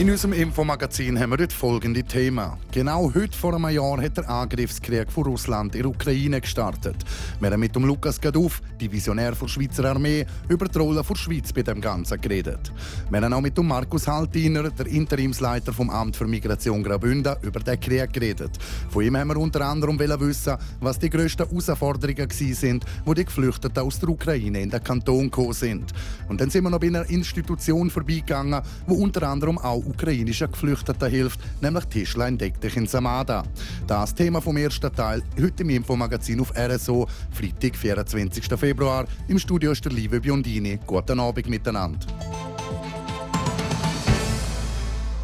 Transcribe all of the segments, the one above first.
In unserem Infomagazin haben wir heute folgende Themen. Genau heute vor einem Jahr hat der Angriffskrieg von Russland in der Ukraine gestartet. Wir haben mit dem Lukas Gaduff, Divisionär der Schweizer Armee, über die Rolle der Schweiz bei dem Ganzen geredet. Wir haben auch mit dem Markus Haltiner, der Interimsleiter vom Amt für Migration Graubünden, über den Krieg geredet. Von ihm haben wir unter anderem wissen, was die grössten Herausforderungen sind, wo die Geflüchteten aus der Ukraine in den Kanton gekommen sind. Und dann sind wir noch bei einer Institution vorbeigegangen, wo unter anderem auch ukrainischen Geflüchteten hilft, nämlich Tischlein deck dich in Samada. Das Thema vom ersten Teil heute im Infomagazin auf RSO, Freitag, 24. Februar. Im Studio ist der liebe Biondini. Guten Abend miteinander.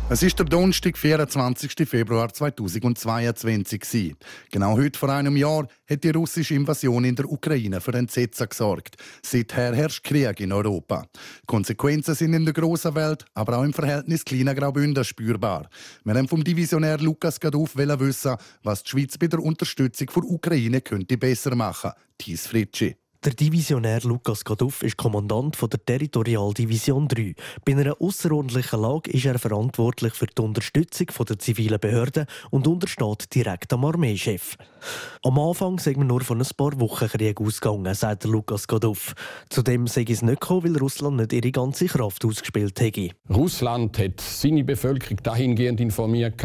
Es ist der Donnerstag, 24. Februar 2022. Genau heute vor einem Jahr hat die russische Invasion in der Ukraine für Entsetzen gesorgt. Seither herrscht Krieg in Europa. Konsequenzen sind in der grossen Welt, aber auch im Verhältnis kleiner Graubünden spürbar. Wir haben vom Divisionär Lukas Gaduff wissen, was die Schweiz bei der Unterstützung der Ukraine könnte besser machen. Thies Fritschi. Der Divisionär Lukas Gaduff ist Kommandant der Territorialdivision 3. Bei einer außerordentlichen Lage ist er verantwortlich für die Unterstützung der zivilen Behörden und untersteht direkt am Armeechef. Am Anfang sind wir nur von ein paar Wochen Krieg ausgegangen, sagt Lukas Gaduff. Zudem sei es nicht gekommen, weil Russland nicht ihre ganze Kraft ausgespielt hätte. Russland hat seine Bevölkerung dahingehend informiert,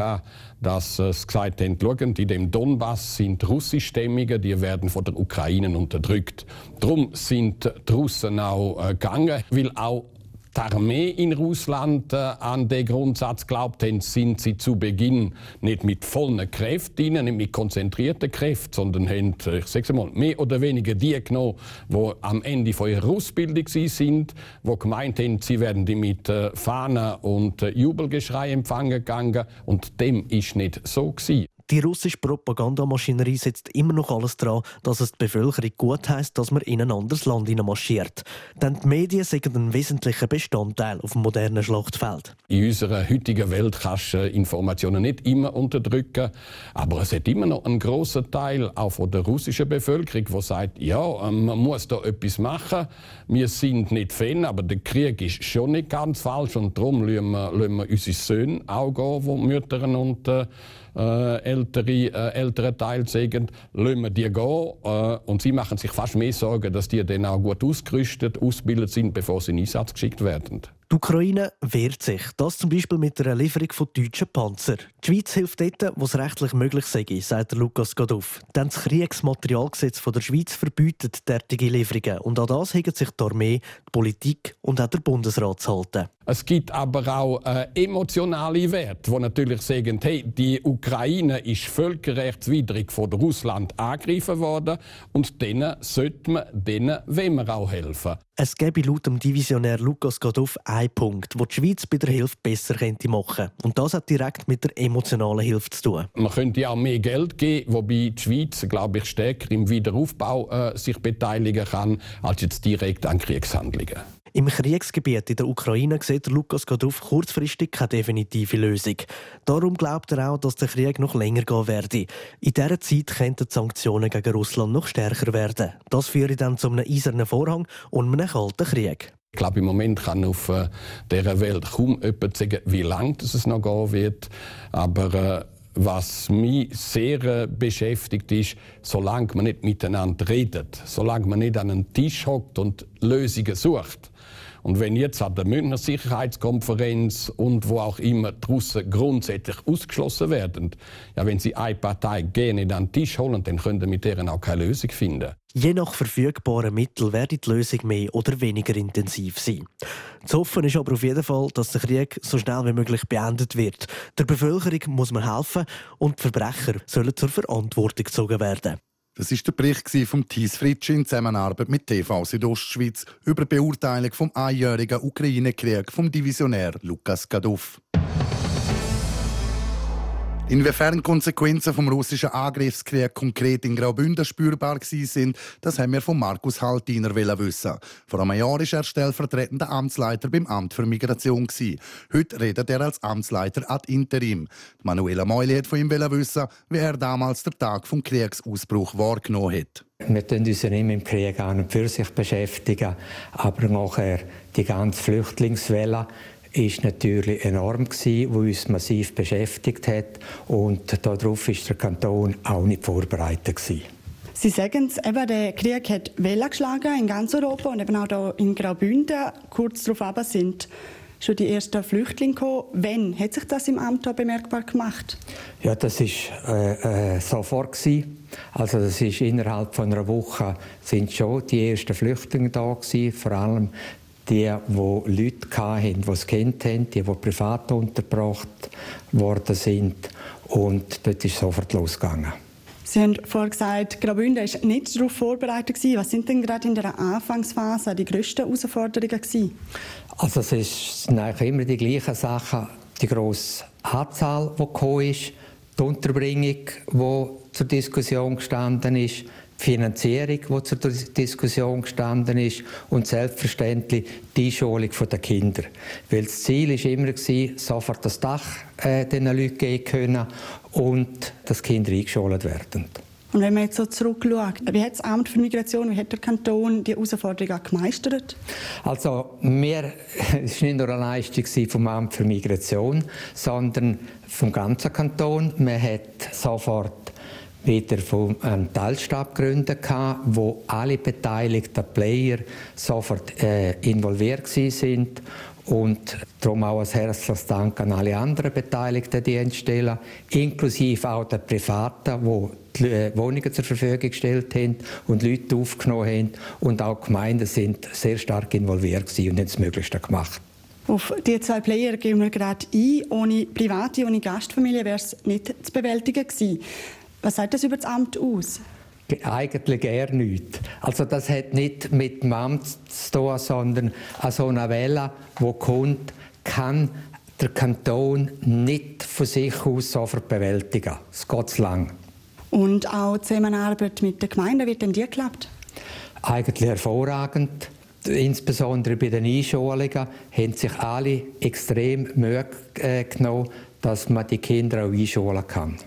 dass es gesagt hat, in dem Donbass sind russischstämmige, die werden von der Ukraine unterdrückt. Darum sind die Russen auch äh, gegangen, weil auch die Armee in Russland äh, an den Grundsatz glaubt haben, sind sie zu Beginn nicht mit vollen Kräften, nicht mit konzentrierten Kräften, sondern haben, äh, ich sage mal, mehr oder weniger die genommen, die am Ende von ihrer Ausbildung sind, die gemeint haben, sie werden die mit äh, Fahnen und äh, Jubelgeschrei empfangen gegangen. Und dem ist nicht so gewesen. Die russische Propagandamaschinerie setzt immer noch alles daran, dass es die Bevölkerung gut heisst, dass man in ein anderes Land marschiert. Denn die Medien sind ein wesentlicher Bestandteil auf dem modernen Schlachtfeld. In unserer heutigen Welt kannst du Informationen nicht immer unterdrücken, aber es hat immer noch einen grossen Teil auch von der russischen Bevölkerung, der sagt, ja, ähm, man muss da etwas machen. Wir sind nicht Fan, aber der Krieg ist schon nicht ganz falsch und darum lassen wir, lassen wir unsere Söhne auch gehen, die Mütter und äh, äh, ältere, äh, ältere Teil sagen, lassen wir die gehen. Äh, und sie machen sich fast mehr Sorgen, dass die dann auch gut ausgerüstet, ausgebildet sind, bevor sie in Einsatz geschickt werden. Die Ukraine wehrt sich. Das zum Beispiel mit der Lieferung von deutschen Panzern. Die Schweiz hilft dort, wo es rechtlich möglich sei, sagt Lukas Gaduff. Denn das Kriegsmaterialgesetz der Schweiz verbietet derartige Lieferungen. Und an das haben sich die Armee, die Politik und auch der Bundesrat zu halten. Es gibt aber auch äh, emotionale Werte, die natürlich sagen, hey, die Ukraine ist völkerrechtswidrig von Russland angegriffen worden und denen sollte man, denen wollen wir auch helfen. Es gäbe laut dem Divisionär Lukas Gaduff einen Punkt, wo die Schweiz bei der Hilfe besser könnte machen Und das hat direkt mit der emotionalen Hilfe zu tun. Man könnte ja mehr Geld geben, wobei die Schweiz, glaube ich, stärker im Wiederaufbau äh, sich beteiligen kann, als jetzt direkt an Kriegshandlungen. Im Kriegsgebiet in der Ukraine sieht Lukas Gaduff kurzfristig keine definitive Lösung. Darum glaubt er auch, dass der Krieg noch länger gehen werde. In dieser Zeit könnten die Sanktionen gegen Russland noch stärker werden. Das führe dann zu einem eisernen Vorhang und einem kalten Krieg. Ich glaube, im Moment kann auf äh, dieser Welt kaum jemand sagen, wie lange es noch gehen wird. Aber äh, was mich sehr äh, beschäftigt ist, solange man nicht miteinander redet, solange man nicht an einen Tisch hockt und Lösungen sucht, und wenn jetzt an der Münchner Sicherheitskonferenz und wo auch immer die Russen grundsätzlich ausgeschlossen werden, ja, wenn sie eine Partei gerne an den Tisch holen, dann können sie mit deren auch keine Lösung finden. Je nach verfügbaren Mitteln werde die Lösung mehr oder weniger intensiv sein. Zu hoffen ist aber auf jeden Fall, dass der Krieg so schnell wie möglich beendet wird. Der Bevölkerung muss man helfen und die Verbrecher sollen zur Verantwortung gezogen werden. Das ist der Bericht vom Thies Fritsch in Zusammenarbeit mit TV Südostschweiz über die Beurteilung vom einjährigen Ukraine-Krieg vom Divisionär Lukas Gaduff. Inwiefern Konsequenzen vom russischen Angriffskrieg konkret in Graubünden spürbar sind, das haben wir von Markus Haltiner wissen. Vor einem Jahr war er stellvertretender Amtsleiter beim Amt für Migration. Heute redet er als Amtsleiter ad interim. Manuela Meuli hat von ihm wissen, wie er damals den Tag vom Kriegsausbruch wahrgenommen hat. Wir beschäftigen uns ja nicht mit dem Krieg an und für sich beschäftigen, aber nachher die ganze Flüchtlingswelle ist natürlich enorm gewesen, wo uns massiv beschäftigt hat und darauf ist der Kanton auch nicht vorbereitet gewesen. Sie sagen es, eben, der Krieg hat Wellen geschlagen in ganz Europa und eben auch hier in Graubünden. Kurz darauf aber sind schon die ersten Flüchtlinge gekommen. Wann hat sich das im Amt bemerkbar gemacht? Ja, das war äh, äh, sofort gewesen. Also das ist innerhalb von einer Woche sind schon die ersten Flüchtlinge da gewesen, vor allem die, die Leute hatten, die es kennt haben, die, die privat untergebracht worden sind. Und dort ist es sofort losgegangen. Sie haben vorhin gesagt, Graubünden war nicht darauf vorbereitet. Was sind denn gerade in der Anfangsphase die grössten Herausforderungen? Gewesen? Also es eigentlich immer die gleichen Sachen. Die grosse Anzahl, die gekommen ist, die Unterbringung, die zur Diskussion gestanden ist, Finanzierung, die zur Diskussion gestanden ist und selbstverständlich die Einschulung der Kinder. Weil das Ziel war immer, sofort das Dach äh, den Leuten geben können und dass Kinder eingeschult werden. Und wenn man jetzt so zurückschaut, wie hat das Amt für Migration, wie hat der Kanton die Herausforderungen gemeistert? Also, wir, es war nicht nur eine Leistung vom Amt für Migration, sondern vom ganzen Kanton. Man hat sofort wieder von einem Teilstab gegründet, wo alle beteiligten Player sofort äh, involviert sind und darum auch ein herzliches Dank an alle anderen beteiligten Dienststellen, inklusive auch der Privaten, die, die äh, Wohnungen zur Verfügung gestellt haben und Leute aufgenommen haben. Und auch die Gemeinden sind sehr stark involviert und haben das Möglichste gemacht. Auf die zwei Player gehen wir gerade ein. Ohne private, ohne Gastfamilie wäre es nicht zu bewältigen gewesen. Was sagt das über das Amt aus? Eigentlich eher nichts. Also das hat nicht mit dem Amt zu tun, sondern an so einer Welle, die kommt, kann der Kanton nicht von sich aus sofort bewältigen. Es geht zu lang. Und auch die Zusammenarbeit mit der Gemeinde, wird denn die geklappt? Eigentlich hervorragend. Insbesondere bei den Einschulungen haben sich alle extrem Mühe äh, genommen, dass man die Kinder auch einschulen kann.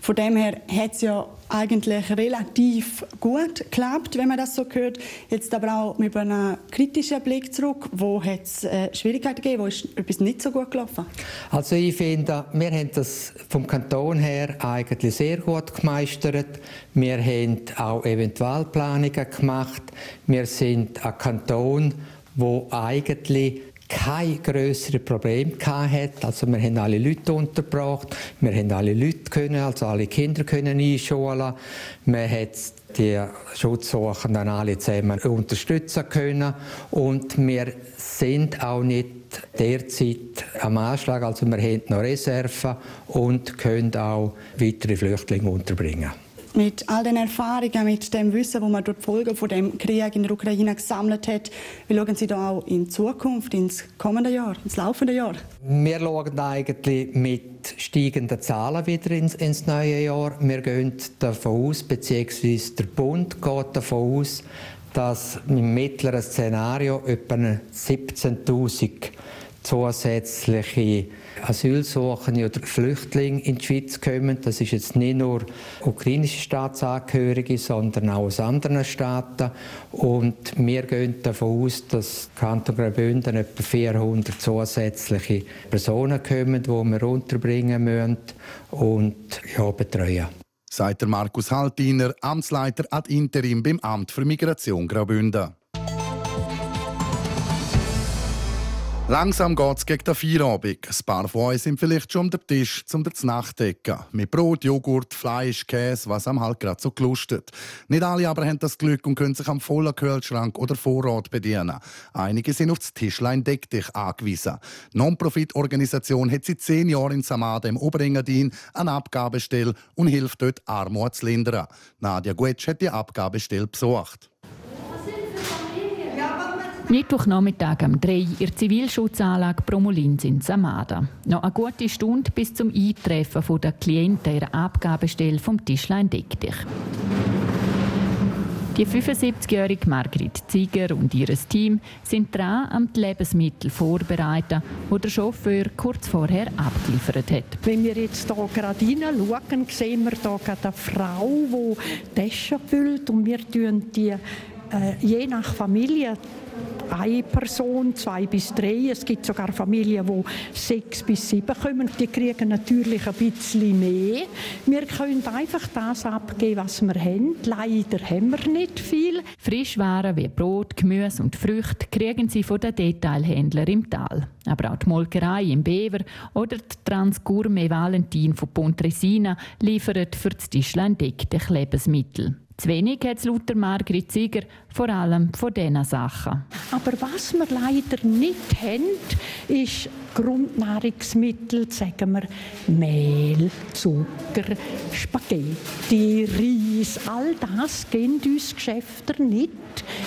Von dem her hat es ja eigentlich relativ gut geklappt, wenn man das so hört. Jetzt aber auch mit einem kritischen Blick zurück. Wo hat es äh, Schwierigkeiten gegeben? Wo ist etwas nicht so gut gelaufen? Also ich finde, wir haben das vom Kanton her eigentlich sehr gut gemeistert. Wir haben auch Eventualplanungen gemacht. Wir sind ein Kanton, wo eigentlich kein größere Problem hat. Also wir haben alle Leute untergebracht, wir haben alle Leute können, also alle Kinder können einschulen. Man hat die Schutzsuchenden alle zusammen unterstützen können und wir sind auch nicht derzeit am Anschlag, also wir haben noch Reserven und können auch weitere Flüchtlinge unterbringen mit all den Erfahrungen, mit dem Wissen, das man durch die Folgen von dem Krieg in der Ukraine gesammelt hat, wie schauen Sie da auch in Zukunft, ins kommende Jahr, ins laufende Jahr? Wir schauen eigentlich mit steigenden Zahlen wieder ins, ins neue Jahr. Wir gehen davon aus, beziehungsweise der Bund geht davon aus, dass im mittleren Szenario etwa 17.000 zusätzliche Asylsuchende oder Flüchtlinge in die Schweiz kommen. Das ist jetzt nicht nur ukrainische Staatsangehörige, sondern auch aus anderen Staaten. Und wir gehen davon aus, dass Kanton Graubünden etwa 400 zusätzliche Personen kommen, die wir unterbringen müssen und ja, betreuen. Sagt Markus Haltiner, Amtsleiter ad interim beim Amt für Migration Graubünden. Langsam geht es gegen den Feierabend. Ein paar von euch sind vielleicht schon um den Tisch zum zu Nachdecken. Mit Brot, Joghurt, Fleisch, Käse, was am halt gerade so gelustet. Nicht alle aber haben das Glück und können sich am vollen Kühlschrank oder Vorrat bedienen. Einige sind auf das Tischlein Deck dich angewiesen. Non-Profit-Organisation hat seit zehn Jahren in Samada im Oberengadin eine Abgabestelle und hilft dort Armut zu lindern. Nadia Guetsch hat die Abgabestelle besucht. Mittwochnachmittag um 3 in der Zivilschutzanlage Promolins in Samada. Noch eine gute Stunde bis zum Eintreffen der Klienten ihrer Abgabestelle vom Tischlein Deck dich. Die 75-jährige Margrit Zieger und ihr Team sind dran, am die Lebensmittel vorbereiten, die der Chauffeur kurz vorher abgeliefert hat. Wenn wir jetzt hier gerade hineinschauen, sehen wir hier eine Frau, die Taschen füllt und wir tun die äh, je nach Familie eine Person, zwei bis drei. Es gibt sogar Familien, wo sechs bis sieben kommen. Die kriegen natürlich ein bisschen mehr. Wir können einfach das abgeben, was wir haben. Leider haben wir nicht viel. Frischwaren wie Brot, Gemüse und Früchte kriegen sie von den Detailhändlern im Tal. Aber auch die Molkerei im Bever oder die Transgourmet Valentin von Pontresina liefern für das Tischlein deckte Lebensmittel. Zu wenig hat es laut Margrit Zieger vor allem von diesen Sachen. Aber was wir leider nicht haben, ist Grundnahrungsmittel, sagen wir Mehl, Zucker, Spaghetti, Reis, all das gehen uns Geschäfte nicht,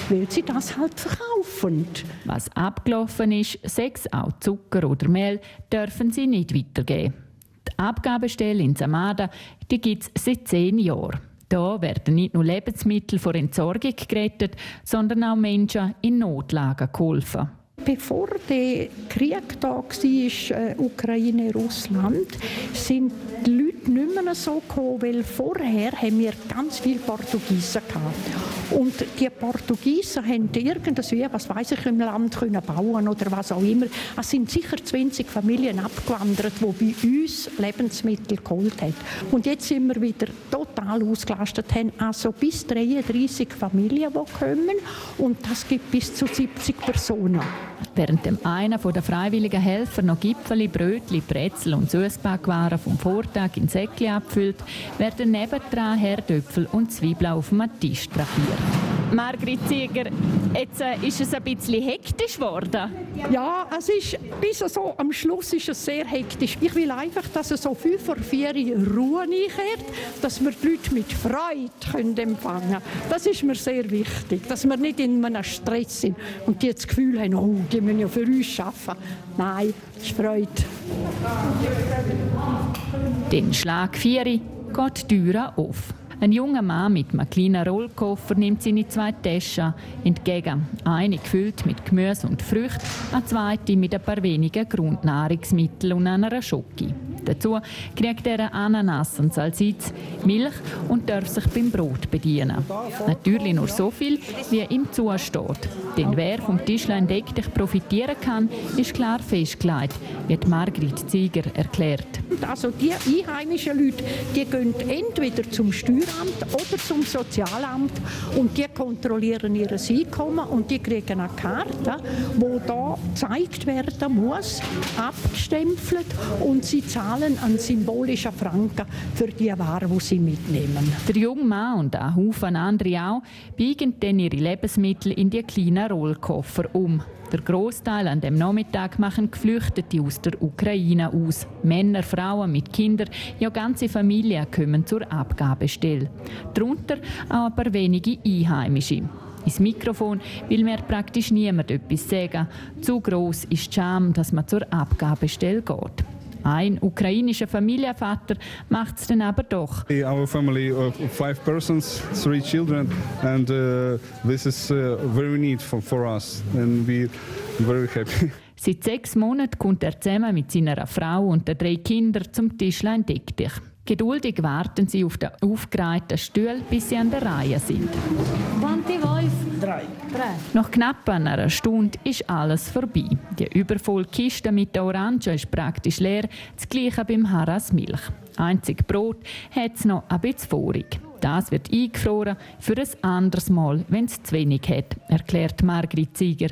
weil sie das halt verkaufen. Was abgelaufen ist, sechs auch Zucker oder Mehl, dürfen sie nicht weitergeben. Die Abgabestelle in Samada gibt es seit zehn Jahren. Da werden nicht nur Lebensmittel vor Entsorgung gerettet, sondern auch Menschen in Notlagen geholfen. Bevor der Krieg da war, äh, Ukraine, Russland, sind die Leute nicht mehr so gekommen, weil vorher haben wir ganz viele Portugiesen gehabt. Und die Portugiesen haben irgendwie, was weiß ich, im Land können bauen oder was auch immer. Es sind sicher 20 Familien abgewandert, die bei uns Lebensmittel geholt haben. Und jetzt sind wir wieder total ausgelastet, haben also bis 33 Familien, die kommen und das gibt bis zu 70 Personen. Während dem einen der freiwilligen Helfer noch Gipfeli, Brötli, Brezel und Süßbackwaren vom Vortag in Säckchen abfüllt, werden nebendran Herdöpfel und Zwiebeln auf dem Tisch drapiert. Margrit Zieger, jetzt äh, ist es ein bisschen hektisch geworden. Ja, es ist, bis so am Schluss ist es sehr hektisch. Ich will einfach, dass es so fünf vor vier Ruhe einkehrt, dass wir die Leute mit Freude können empfangen können. Das ist mir sehr wichtig, dass wir nicht in einem Stress sind und die das Gefühl haben, oh, die müssen ja für uns arbeiten. Nein, es ist Freude. Den Schlag 4 geht die Tür auf. Ein junger Mann mit einem kleinen Rollkoffer nimmt seine zwei Taschen entgegen. Eine gefüllt mit Gemüse und Früchten, eine zweite mit ein paar wenigen Grundnahrungsmitteln und einer Schoki. Dazu kriegt er Ananas und Salsitz, Milch und darf sich beim Brot bedienen. Natürlich nur so viel, wie ihm zusteht. Denn wer vom Tischlein decklich profitieren kann, ist klar festgelegt, wird Margrit Zieger erklärt. Also die einheimischen Leute, die gehen entweder zum Steueramt oder zum Sozialamt und die kontrollieren ihr Einkommen und die kriegen eine Karte, wo da gezeigt werden muss, abgestempelt und sie zahlen einen symbolischen Franken für die Ware, die sie mitnehmen. Der junge Mann und ein Haufen andere auch biegen dann ihre Lebensmittel in die kleinen Rollkoffer um. Der Großteil an dem Nachmittag machen Geflüchtete aus der Ukraine aus. Männer, Frauen mit Kindern, ja ganze Familien kommen zur Abgabestelle. Darunter aber wenige Einheimische. Ins Mikrofon will mir praktisch niemand etwas sagen. Zu groß ist die Scham, dass man zur Abgabestelle geht. Ein ukrainischer Familienvater macht es dann aber doch. Our family of five persons, three children, and uh, this is uh, very neat for, for us, and we very happy. Seit sechs Monaten kommt er zusammen mit seiner Frau und den drei Kindern zum Tischlein Deck dich. Geduldig warten sie auf den aufgereihten Stuhl, bis sie an der Reihe sind. Quanti Wolf? Drei. Nach knapp einer Stunde ist alles vorbei. Die übervolle Kiste mit der Orange ist praktisch leer, das gleiche beim Haras Milch. Einzig Brot hat es noch ein bisschen vorig. Das wird eingefroren für ein anderes Mal, wenn es zu wenig hat, erklärt Margrit Zieger.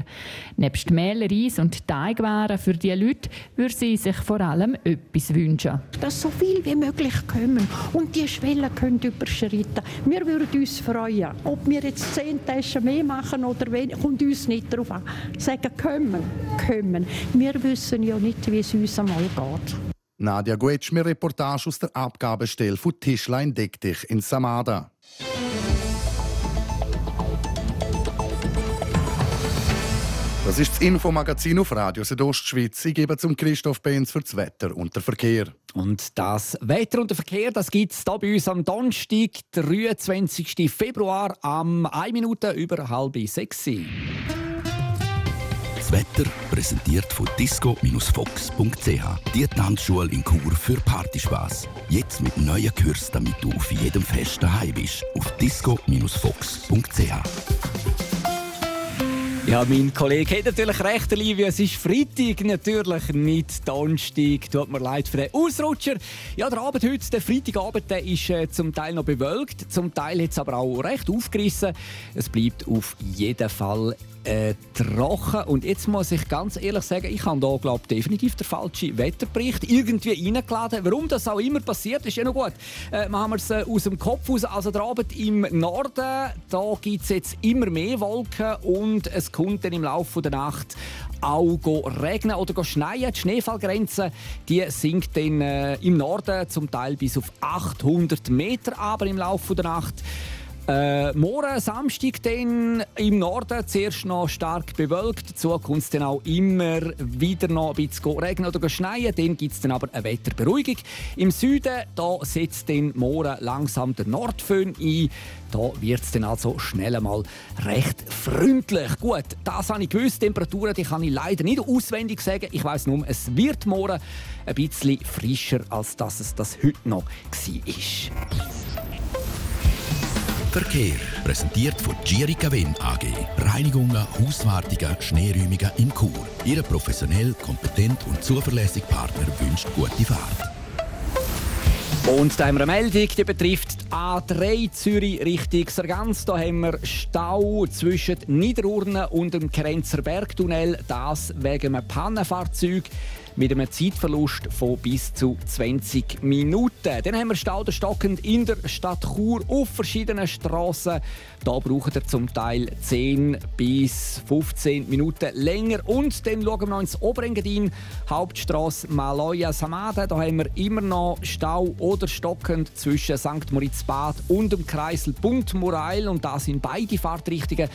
Nebst Mehl, Reis und Teigwaren für die Leute würde sie sich vor allem etwas wünschen. Dass so viel wie möglich kommen und die Schwelle können überschreiten. Wir würden uns freuen. Ob wir jetzt zehn Taschen mehr machen oder weniger, kommt uns nicht darauf an. Sagen, kommen, kommen. Wir wissen ja nicht, wie es uns einmal geht. Nadja Guetsch mit Reportage aus der Abgabestelle von Tischlein Deck dich in Samada. Das ist das Infomagazin auf Radio Südostschweiz. Ich gebe zum Christoph Benz für das Wetter und den Verkehr. Und das Wetter und der Verkehr, das gibt es hier bei uns am Donnerstag, 23. Februar, am 1 Minute über halb sechs. Das Wetter präsentiert von disco-fox.ch. Die Tanzschule in Chur für Partyspaß. Jetzt mit neuen Kürzen, damit du auf jedem Fest daheim bist. Auf disco-fox.ch. Ja, mein Kollege hat natürlich recht, Olivia. Es ist Freitag, natürlich nicht Donnerstag. Tut mir leid für den Ausrutscher. Ja, der Abend heute, der Freitagabend, der ist äh, zum Teil noch bewölkt. Zum Teil hat es aber auch recht aufgerissen. Es bleibt auf jeden Fall äh, trocken. Und jetzt muss ich ganz ehrlich sagen, ich habe hier glaub, definitiv den falschen Wetterbericht irgendwie reingeladen. Warum das auch immer passiert, ist ja noch gut. Äh, machen wir es äh, aus dem Kopf aus. Also der Abend im Norden, da gibt es jetzt immer mehr Wolken und es kommt dann im Laufe der Nacht auch regnen oder schneien. Die Schneefallgrenze die sinkt dann äh, im Norden zum Teil bis auf 800 Meter, aber im Laufe der Nacht äh, morgen Samstag dann im Norden zuerst noch stark bewölkt. Dazu kommt es dann auch immer wieder noch ein bisschen regnen oder schneien. Dann gibt es dann aber eine Wetterberuhigung. Im Süden da setzt dann morgen langsam der Nordföhn ein. Da wird es dann also schnell mal recht freundlich. Gut, das habe ich gewusst. Temperaturen die kann ich leider nicht auswendig sagen. Ich weiß nur, es wird morgen ein bisschen frischer, als dass es das heute noch war. Verkehr. Präsentiert von Girica Wind AG. Reinigungen, Hauswartungen, Schneeräumungen in Chur. Ihre professionell, kompetent und zuverlässige Partner wünscht gute Fahrt. Und da haben wir eine Meldung, die betrifft die A3 Zürich Richtung Sargans. Da haben wir Stau zwischen Niederurne und dem Grenzer Bergtunnel. Das wegen einem Pannenfahrzeug mit einem Zeitverlust von bis zu 20 Minuten. Dann haben wir Stau stockend in der Stadt Chur auf verschiedenen Strassen. Da braucht er zum Teil 10 bis 15 Minuten länger. Und dann schauen wir noch ins Oberengadin, Hauptstrasse Maloja Samada. Da haben wir immer noch Stau oder stockend zwischen St. Moritz-Bad und dem Kreisel Bund. Und da sind beide Fahrtrichtungen.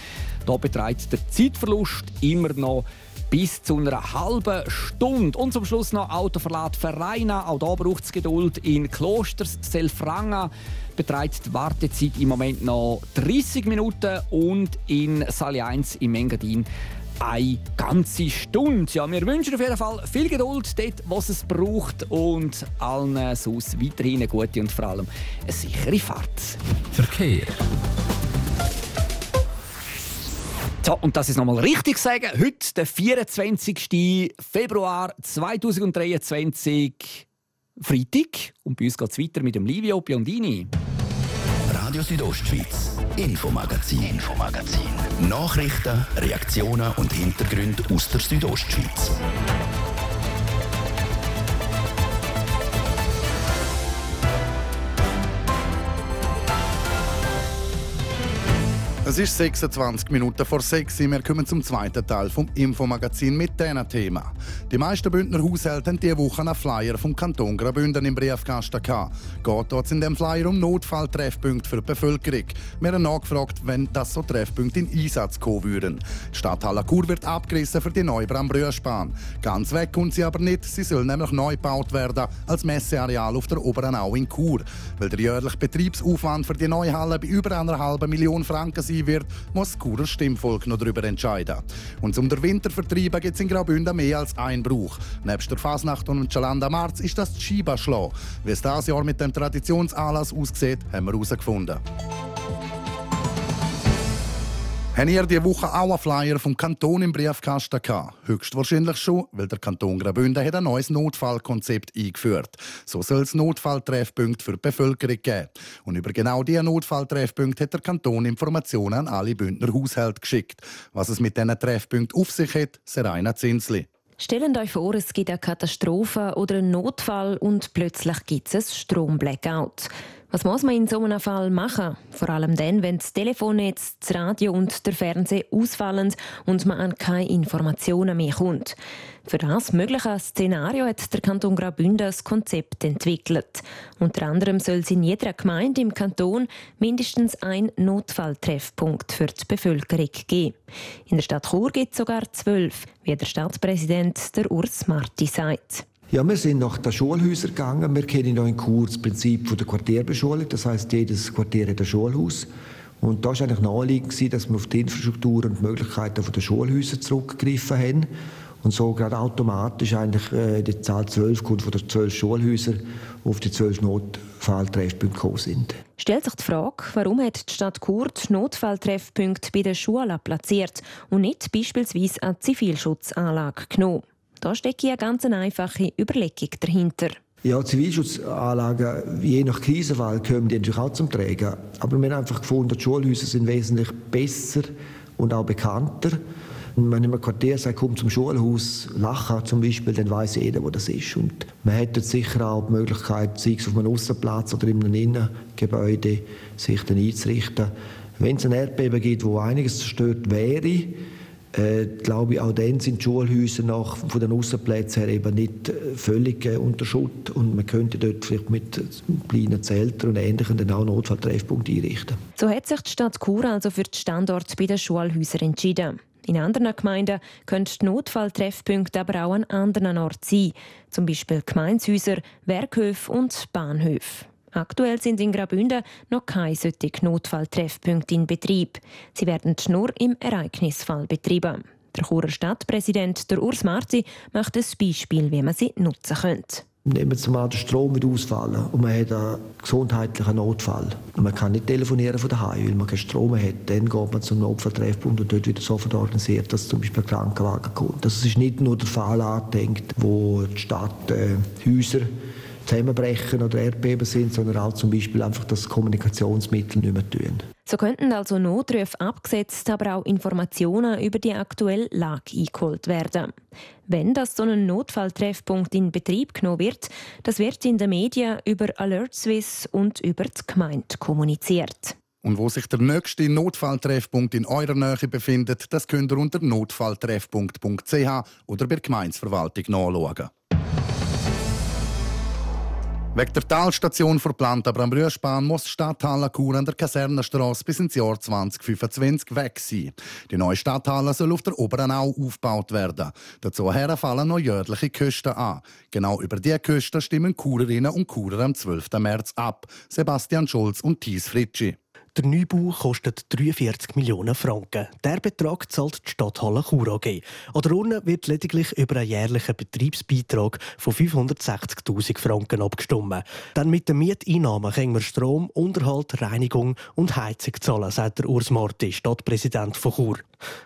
Da beträgt der Zeitverlust immer noch bis zu einer halben Stunde. Und zum Schluss noch Autoverlad Vereina. Auch da braucht es Geduld. In Klosters Selfranga beträgt die Wartezeit im Moment noch 30 Minuten und in Salle 1 im Engadin eine ganze Stunde. Ja, wir wünschen auf jeden Fall viel Geduld dort, was es braucht und allen sonst weiterhin eine gute und vor allem eine sichere Fahrt. Verkehr. So, und das ist nochmal richtig sagen. Heute, der 24. Februar 2023, Freitag. Und bei uns geht es weiter mit dem Livio Biondini. Radio Südostschweiz, Infomagazin, Infomagazin. Nachrichten, Reaktionen und Hintergründe aus der Südostschweiz. Es ist 26 Minuten vor 6 Uhr. Wir kommen zum zweiten Teil vom Infomagazin mit diesem Thema. Die meisten Bündner Haushalte haben diese Woche einen Flyer vom Kanton Graubünden im Briefkasten gehabt. Geht dort in dem Flyer um Notfalltreffpunkte für die Bevölkerung. Wir haben nachgefragt, wenn das so Treffpunkte in Einsatz kommen würden. Die Stadt Hallakur wird abgerissen für die neue Brambrüschbahn. Ganz weg kommt sie aber nicht. Sie soll nämlich neu gebaut werden als Messeareal auf der Oberen Au in Chur. Weil der jährliche Betriebsaufwand für die neue Halle bei über einer halben Million Franken sein wird, muss das Churer Stimmvolk noch darüber entscheiden. Und um den Winter zu vertreiben, gibt es in Graubünden mehr als ein Brauch. Nebst der Fasnacht und dem Chalanda Marz ist das Schiba-Schlau. Wie es dieses Jahr mit dem Traditionsanlass aussieht, haben wir herausgefunden. Haben ihr diese Woche auch einen Flyer vom Kanton im Briefkasten gehabt? Höchstwahrscheinlich schon, weil der Kanton Graubünden hat ein neues Notfallkonzept eingeführt. So soll es Notfalltreffpunkte für die Bevölkerung geben. Und über genau diese Notfalltreffpunkte hat der Kanton Informationen an alle Bündner Haushalte geschickt. Was es mit diesen Treffpunkten auf sich hat, Serena Zinsli. Stellt euch vor, es gibt eine Katastrophe oder einen Notfall und plötzlich gibt es ein Stromblackout. Was muss man in so einem Fall machen? Vor allem dann, wenn das Telefonnetz, das Radio und der Fernseher ausfallen und man an keine Informationen mehr kommt. Für das mögliche Szenario hat der Kanton Graubünden ein Konzept entwickelt. Unter anderem soll es in jeder Gemeinde im Kanton mindestens ein Notfalltreffpunkt für die Bevölkerung geben. In der Stadt Chur gibt es sogar zwölf, wie der Stadtpräsident der Urs Marti sagt. Ja, wir sind nach den Schulhäusern gegangen. Wir kennen noch in Chur das Prinzip der Quartierbeschulung. Das heißt, jedes Quartier hat ein Schulhaus. Und da war eigentlich naheliegend, dass wir auf die Infrastruktur und die Möglichkeiten der Schulhäuser zurückgegriffen haben. Und so gerade automatisch eigentlich äh, die Zahl 12 kommt von den 12 Schulhäusern auf die 12 Notfalltreffpunkte gekommen sind. Stellt sich die Frage, warum hat die Stadt Chur die Notfalltreffpunkte bei den Schulen platziert und nicht beispielsweise eine Zivilschutzanlage genommen? Da steckt eine ganz einfache Überlegung dahinter. Ja, Zivilschutzanlagen, je nach Krisenfall, kommen die natürlich auch zum Tragen. Aber wir haben einfach gefunden, die Schulhäuser sind wesentlich besser und auch bekannter. Und wenn man im Quartier sagt, komm zum Schulhaus, Lachen zum Beispiel, dann weiß jeder, wo das ist. Und man hätte sicher auch die Möglichkeit, sei es auf einem Außenplatz oder in einem Innengebäude, sich dann einzurichten. Wenn es ein Erdbeben gibt, wo einiges zerstört wäre, äh, glaube ich, auch dann sind die Schulhäuser nach, von den Außenplätzen her eben nicht äh, völlig äh, unter Schutt und man könnte dort vielleicht mit kleinen Zeltern und Ähnlichem dann auch Notfalltreffpunkte einrichten. So hat sich die Stadt Chur also für den Standort bei den Schulhäusern entschieden. In anderen Gemeinden können die Notfalltreffpunkte aber auch an anderen Orten sein, zum Beispiel Gemeinshäuser, Werkhöfe und Bahnhöfe. Aktuell sind in Graubünden noch keine solchen Notfalltreffpunkte in Betrieb. Sie werden nur im Ereignisfall betrieben. Der Churer Stadtpräsident der Urs Marti macht ein Beispiel, wie man sie nutzen könnte. Nehmen wir mal den Strom wird ausfallen und man hat einen gesundheitlichen Notfall. Und man kann nicht telefonieren von daheim, weil man keinen Strom hat. Dann geht man zum Notfalltreffpunkt und dort wird sofort organisiert, dass zum Beispiel ein Krankenwagen kommt. Das ist nicht nur der Fall angedenkt, wo die Stadt äh, Häuser Zusammenbrechen oder Erdbeben sind, sondern auch zum Beispiel einfach das Kommunikationsmittel nicht mehr tun. So könnten also Notrufe abgesetzt, aber auch Informationen über die aktuelle Lage eingeholt werden. Wenn das so ein Notfalltreffpunkt in Betrieb genommen wird, das wird in den Medien über Alert Swiss und über die Gemeinde kommuniziert. Und wo sich der nächste Notfalltreffpunkt in eurer Nähe befindet, das könnt ihr unter notfalltreffpunkt.ch oder bei der Gemeinsverwaltung nachschauen. Wegen der Talstation verplant aber am Rührspan muss die Stadthalle Chur an der Kasernenstrasse bis ins Jahr 2025 weg sein. Die neue Stadthalle soll auf der Oberenau aufgebaut werden. Dazu fallen noch jährliche Kosten an. Genau über diese Kosten stimmen Churerinnen und Churer am 12. März ab. Sebastian Schulz und Thies Fritschi. Der Neubau kostet 43 Millionen Franken. Der Betrag zahlt die Stadthalle Chur AG. An der Urne wird lediglich über einen jährlichen Betriebsbeitrag von 560.000 Franken abgestimmt. Dann mit den Mieteinnahmen können wir Strom, Unterhalt, Reinigung und Heizung zahlen, sagt der Urs Marti, Stadtpräsident von Chur.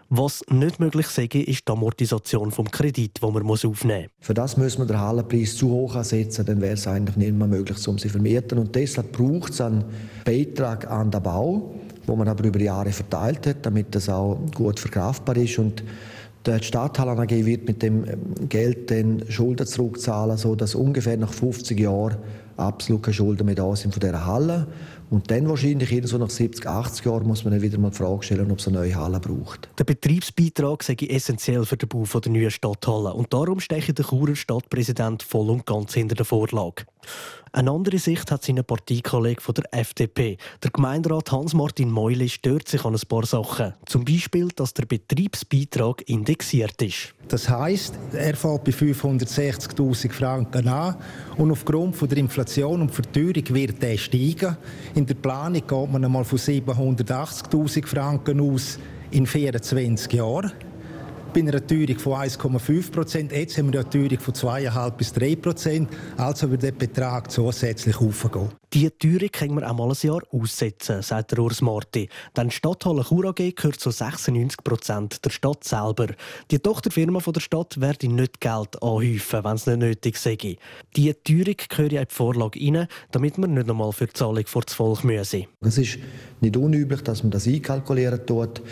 Was nicht möglich sei, ist die Amortisation des Kredits, den man aufnehmen muss. Für das müssen wir den Hallenpreis zu hoch ansetzen, dann wäre es eigentlich nicht mehr möglich, um sie zu vermieten. Und deshalb braucht es einen Beitrag an den Bau, wo man aber über Jahre verteilt hat, damit das auch gut verkraftbar ist. Und die Stadthalle AG wird mit dem ähm, Geld dann Schulden zurückzahlen, sodass ungefähr nach 50 Jahren absolut keine Schulden mehr da sind von dieser Halle. Und dann wahrscheinlich so nach 70, 80 Jahren muss man dann wieder mal die Frage stellen, ob es eine neue Halle braucht. Der Betriebsbeitrag sei essentiell für den Bau der neuen Stadthalle. Und darum steche der Churer Stadtpräsident voll und ganz hinter der Vorlage. Eine andere Sicht hat seine Parteikollege von der FDP. Der Gemeinderat Hans-Martin Meuli stört sich an ein paar Sachen. Zum Beispiel, dass der Betriebsbeitrag indexiert ist. Das heisst, er fällt bei 560.000 Franken an und aufgrund von der Inflation und Verteuerung wird er steigen. In der Planung geht man einmal von 780.000 Franken aus in 24 Jahren bei einer Teuerung von 1,5 Prozent. Jetzt haben wir eine Teuerung von 2,5 bis 3 Prozent. Also wird der Betrag zusätzlich aufgehen. Die Teuerung können wir auch mal ein Jahr aussetzen, sagt der Urs Marti. Denn die Stadthalle Chur AG gehört zu 96 Prozent der Stadt selber. Die Tochterfirma von der Stadt werde nicht Geld anhäufen, wenn es nicht nötig sei. Die Teuerung gehört in die Vorlage rein, damit man nicht einmal für die Zahlung vor das Volk müsse. Es ist nicht unüblich, dass man das einkalkulieren tut.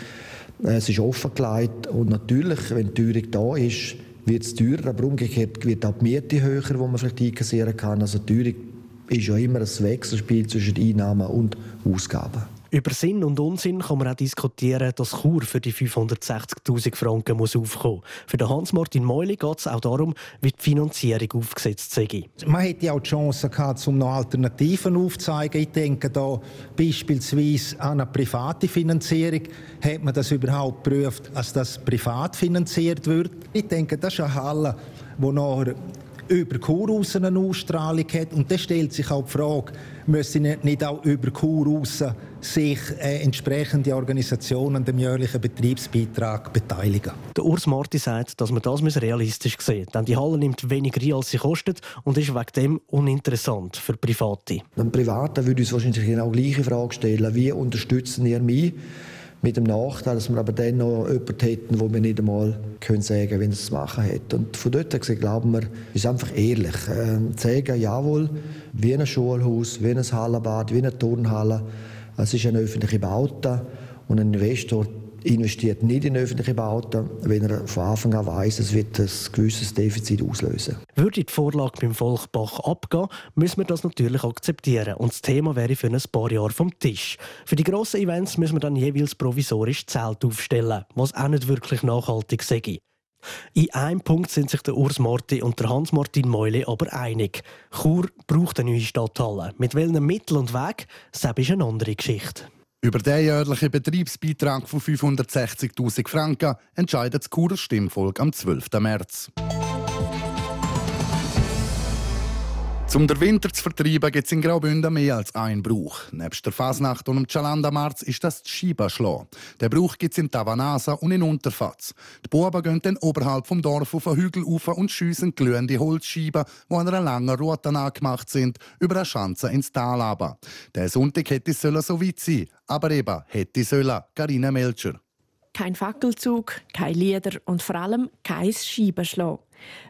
Es ist offengelegt und natürlich, wenn die Teuerung da ist, wird es teurer, aber umgekehrt wird auch die Miete höher, die man vielleicht einkassieren kann. Also die Teuerung ist ja immer ein Wechselspiel zwischen Einnahmen und Ausgaben. Über Sinn und Unsinn kann man auch diskutieren, dass Chur für die 560.000 Franken muss aufkommen muss. Für Hans-Martin Meuli geht es auch darum, wie die Finanzierung aufgesetzt sei. Man hätte auch die Chance gehabt, um noch Alternativen aufzuzeigen. Ich denke da beispielsweise an eine private Finanzierung. Hat man das überhaupt geprüft, dass das privat finanziert wird? Ich denke, das ist eine Halle, die noch über Kurhaus eine Ausstrahlung hat. Und dann stellt sich auch die Frage, müssen nicht auch über Kurhaus sich äh, entsprechende Organisationen an dem jährlichen Betriebsbeitrag beteiligen? Der Urs Marti sagt, dass man das realistisch sehen muss. Denn die Halle nimmt weniger als sie kostet und ist wegen dem uninteressant für Private. Ein Privater würde uns wahrscheinlich genau die gleiche Frage stellen. Wie unterstützen ihr mich? Mit dem Nachteil, dass wir aber dann noch jemanden hätten, wo wir nicht einmal können sagen wenn es zu machen hat. Und von dort gesehen glauben wir, ist einfach ehrlich. Äh, sagen, jawohl, wie ein Schulhaus, wie ein Hallenbad, wie eine Turnhalle. Es ist eine öffentliche Baute und ein Investor investiert nicht in öffentliche Bauten, wenn er von Anfang an weiß, es wird ein gewisses Defizit auslösen. Würde die Vorlage beim Volkbach abgehen, müssen wir das natürlich akzeptieren und das Thema wäre für ein paar Jahre vom Tisch. Für die grossen Events müssen wir dann jeweils provisorisch Zelt aufstellen, was auch nicht wirklich nachhaltig sei. In einem Punkt sind sich der Urs Marti und der Hans-Martin Meule aber einig. Chur braucht eine neue Stadthalle. Mit welchem Mittel und Weg, das ist eine andere Geschichte. Über den jährlichen Betriebsbeitrag von 560.000 Franken entscheidet das Churer Stimmvolk am 12. März. Um den Winter zu vertreiben, gibt es in Graubünden mehr als einen Brauch. Neben der Fasnacht und dem Chalandamarz ist das die Schibaschlau. Der Brauch gibt es in Tavanasa und in Unterfatz. Die Buben gehen dann oberhalb vom Dorf auf einen Hügel rauf und schiessen glühende Holzscheiben, die an einer langen Route angemacht sind, über eine Schanze ins Tal runter. Der Sonntag hätte es so weit sein aber eben hätte sollen. Carina Melcher. Kein Fackelzug, keine Lieder und vor allem kein Scheibenschlag.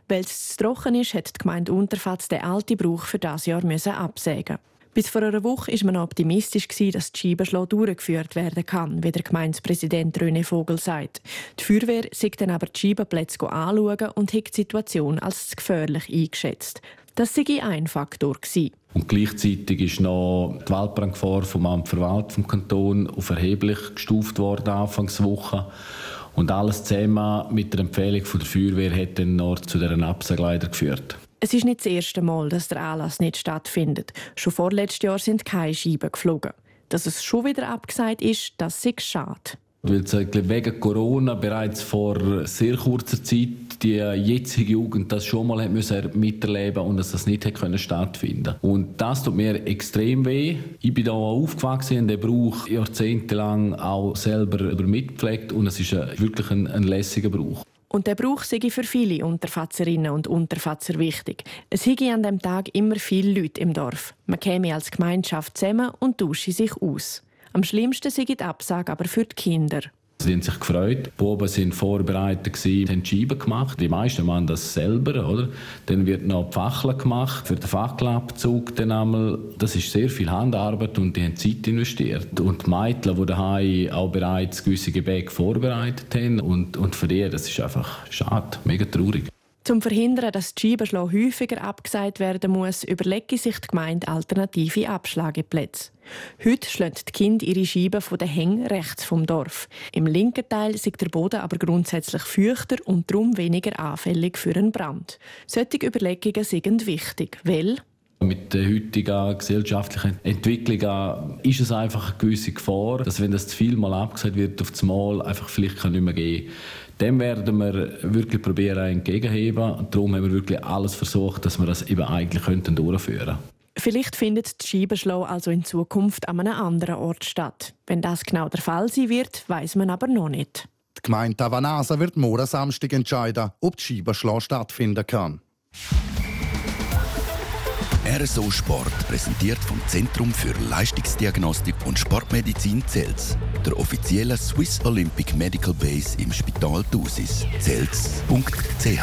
Weil es zu trocken ist, hat die Gemeinde Unterfatz den alten Brauch für das Jahr absägen bis vor einer Woche war man optimistisch, dass die Scheibenschlau durchgeführt werden kann, wie der Gemeindepräsident René Vogel sagt. Die Feuerwehr sieht dann aber die Scheibenplätze anschauen und hat die Situation als gefährlich eingeschätzt. Das sei ein Faktor. Gewesen. Und gleichzeitig ist noch die Waldbrandgefahr vom Amt für Wald vom Kanton auf erheblich gestuft worden Anfangswoche. Und alles zusammen mit der Empfehlung von der Feuerwehr hat dann noch zu dieser Absage geführt. Es ist nicht das erste Mal, dass der Anlass nicht stattfindet. Schon vorletztes Jahr sind keine Scheiben geflogen. Dass es schon wieder abgesagt ist, das ist schade. Weil es wegen Corona bereits vor sehr kurzer Zeit die jetzige Jugend das schon mal müssen miterleben und dass das nicht können stattfinden Und das tut mir extrem weh. Ich bin da aufgewachsen in dem Brauch jahrzehntelang auch selber mitgepflegt und es ist wirklich ein, ein lässiger Brauch. Und der Brauch sei für viele Unterfatzerinnen und Unterfatzer wichtig. Es hege an dem Tag immer viele Leute im Dorf. Man käme als Gemeinschaft zusammen und tausche sich aus. Am schlimmsten sei die Absage aber für die Kinder. Sie haben sich gefreut. Die Buben waren vorbereitet, haben Scheiben gemacht. Die meisten machen das selber. Oder? Dann wird noch die Fackel gemacht für den Fackelabzug. Dann einmal. Das ist sehr viel Handarbeit und die haben Zeit investiert. Und die Mädchen, die daheim auch bereits gewisse Gebäck vorbereitet haben. Und, und für die, das ist einfach schade, mega traurig. Zum Verhindern, dass die Scheibenschlau häufiger abgesagt werden muss, überlege sich die Gemeinde alternative Abschlageplätze. Heute schlagen die Kinder ihre Scheiben von den Hängen rechts vom Dorf. Im linken Teil ist der Boden aber grundsätzlich feuchter und darum weniger anfällig für einen Brand. Solche Überlegungen sind wichtig, weil mit der heutigen gesellschaftlichen Entwicklung ist es einfach eine gewisse Gefahr, dass wenn das zu viel mal abgesagt wird, auf das Mal einfach vielleicht nicht mehr gehen dem werden wir wirklich probieren entgegenheben. Darum haben wir wirklich alles versucht, dass wir das eben eigentlich könnten durchführen könnten. Vielleicht findet die Scheibenschlau also in Zukunft an einem anderen Ort statt. Wenn das genau der Fall sein wird, weiß man aber noch nicht. Die Gemeinde Tavanasa wird morgen Samstag entscheiden, ob die Scheibenschlau stattfinden kann. RSO Sport präsentiert vom Zentrum für Leistungsdiagnostik und Sportmedizin Zels, der offiziellen Swiss Olympic Medical Base im Spital Thusis. Zels.ch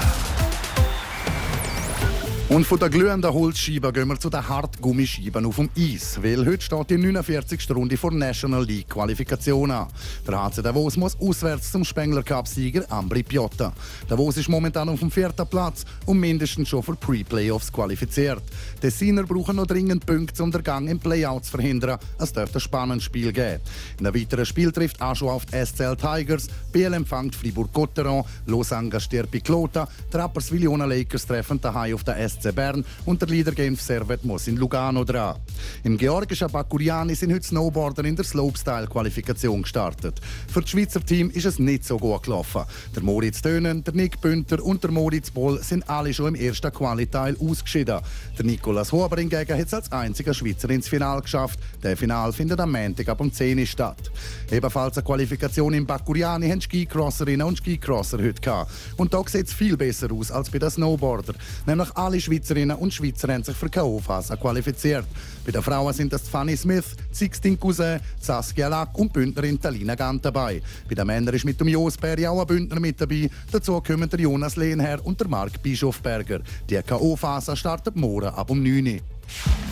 Und von der glühenden Holzscheibe gehen wir zu den Hartgummischeiben auf dem Eis, weil heute steht die 49. Runde vor National League Qualifikation an. Der HC Davos muss auswärts zum Spengler Cup-Sieger Ambri Piotta. Davos ist momentan auf dem vierten Platz und mindestens schon für Pre-Playoffs qualifiziert. Die Siner brauchen noch dringend Punkte, um den Gang im Playout zu verhindern. Es dürfte ein spannendes Spiel geben. In einem weiteren Spiel trifft auch schon auf die SCL Tigers, BL empfängt Fribourg-Gotteron, Lausanne stirbt Clota, Trappers Villona Lakers treffen daheim auf der SCL FC Bern und der Leader Game Servet muss in Lugano dran. Im georgischen Bakuriani sind heute Snowboarder in der Slopestyle-Qualifikation gestartet. Für das Schweizer Team ist es nicht so gut gelaufen. Der Moritz Dönen, der Nick Bünter und der Moritz Boll sind alle schon im ersten Qualiteil ausgeschieden. Der Nicolas Huber hingegen hat es als einziger Schweizer ins Finale geschafft. Der Final findet am Montag ab um 10 Uhr statt. Ebenfalls eine Qualifikation in Bakuriani haben Skicrosserinnen und Skicrosser heute gehabt. Und da sieht es viel besser aus als bei den Snowboarder. Nämlich alle Schweizerinnen und Schweizer haben sich für KO-Phase qualifiziert. Bei den Frauen sind das Fanny Smith, Sixtine Cousin, Saskia Lack und Bündnerin Talina Gant dabei. Bei den Männern ist mit dem Jos Berry auch ein Bündner mit dabei. Dazu kommen der Jonas Lehnherr und der Marc Bischofberger. Die KO-Phase startet morgen ab um 9 Uhr.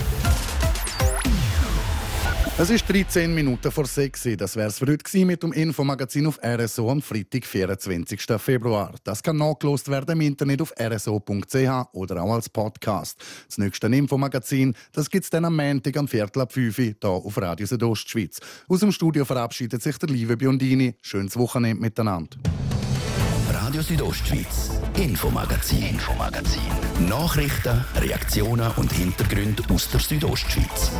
Es ist 13 Minuten vor 6 Uhr. Das es für heute mit dem Infomagazin auf RSO am Freitag, 24. Februar. Das kann nachgelost werden im Internet auf rso.ch oder auch als Podcast. Das nächste Infomagazin gibt es dann am Montag am Viertel ab 5 Uhr hier auf Radio Südostschweiz. Aus dem Studio verabschiedet sich der liebe Biondini. Schönes Wochenende miteinander. Radio Südostschweiz, Infomagazin, Infomagazin. Nachrichten, Reaktionen und Hintergründe aus der Südostschweiz.